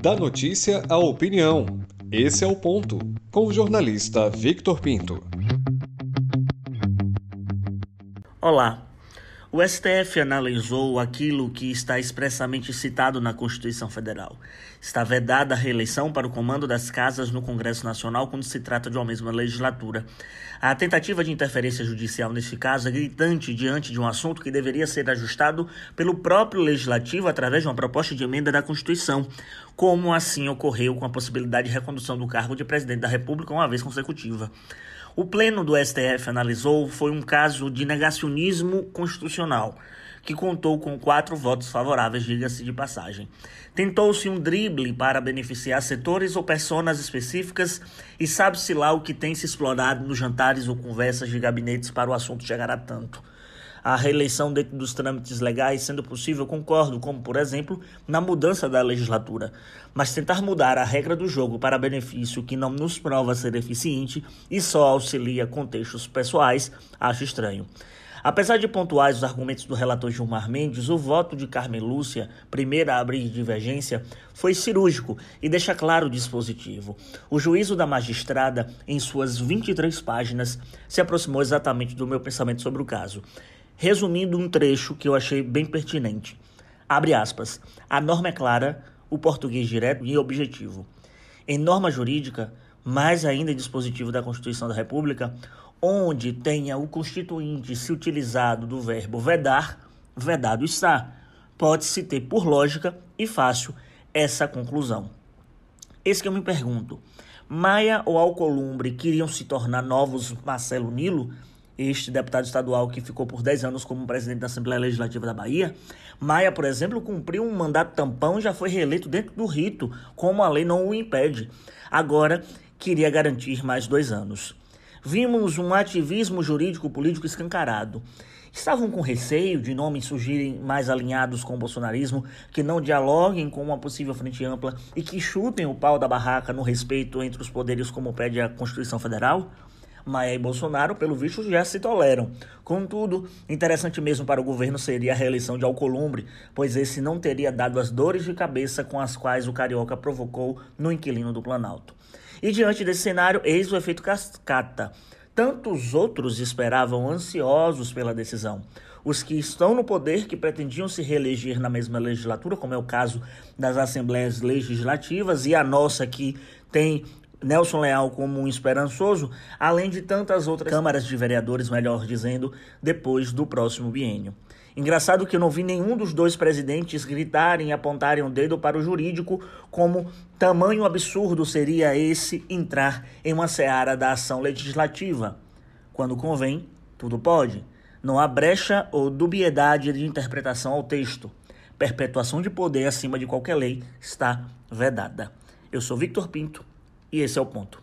Da notícia à opinião. Esse é o ponto. Com o jornalista Victor Pinto. Olá. O STF analisou aquilo que está expressamente citado na Constituição Federal. Está vedada a reeleição para o comando das casas no Congresso Nacional quando se trata de uma mesma legislatura. A tentativa de interferência judicial nesse caso é gritante diante de um assunto que deveria ser ajustado pelo próprio legislativo através de uma proposta de emenda da Constituição, como assim ocorreu com a possibilidade de recondução do cargo de presidente da República uma vez consecutiva. O pleno do STF analisou foi um caso de negacionismo constitucional, que contou com quatro votos favoráveis, diga-se de passagem. Tentou-se um drible para beneficiar setores ou personas específicas e sabe-se lá o que tem se explorado nos jantares ou conversas de gabinetes para o assunto chegar a tanto a reeleição dentro dos trâmites legais, sendo possível, concordo, como por exemplo, na mudança da legislatura. Mas tentar mudar a regra do jogo para benefício que não nos prova ser eficiente e só auxilia contextos pessoais, acho estranho. Apesar de pontuais os argumentos do relator Gilmar Mendes, o voto de Carmen Lúcia, primeira a abrir divergência, foi cirúrgico e deixa claro o dispositivo. O juízo da magistrada, em suas 23 páginas, se aproximou exatamente do meu pensamento sobre o caso. Resumindo um trecho que eu achei bem pertinente. Abre aspas. A norma é clara, o português direto e objetivo. Em norma jurídica, mais ainda em dispositivo da Constituição da República, onde tenha o constituinte se utilizado do verbo vedar, vedado está. Pode-se ter por lógica e fácil essa conclusão. Esse que eu me pergunto. Maia ou Alcolumbre queriam se tornar novos Marcelo Nilo? Este deputado estadual que ficou por 10 anos como presidente da Assembleia Legislativa da Bahia. Maia, por exemplo, cumpriu um mandato tampão e já foi reeleito dentro do rito, como a lei não o impede. Agora, queria garantir mais dois anos. Vimos um ativismo jurídico-político escancarado. Estavam com receio de nomes surgirem mais alinhados com o bolsonarismo, que não dialoguem com uma possível frente ampla e que chutem o pau da barraca no respeito entre os poderes, como pede a Constituição Federal? Maia e Bolsonaro, pelo visto, já se toleram. Contudo, interessante mesmo para o governo seria a reeleição de Alcolumbre, pois esse não teria dado as dores de cabeça com as quais o carioca provocou no inquilino do Planalto. E diante desse cenário, eis o efeito cascata. Tantos outros esperavam ansiosos pela decisão. Os que estão no poder, que pretendiam se reeleger na mesma legislatura, como é o caso das assembleias legislativas, e a nossa que tem Nelson Leal como um esperançoso, além de tantas outras câmaras de vereadores, melhor dizendo, depois do próximo biênio. Engraçado que eu não vi nenhum dos dois presidentes gritarem e apontarem o um dedo para o jurídico como tamanho absurdo seria esse entrar em uma seara da ação legislativa. Quando convém, tudo pode. Não há brecha ou dubiedade de interpretação ao texto. Perpetuação de poder acima de qualquer lei está vedada. Eu sou Victor Pinto e esse é o ponto.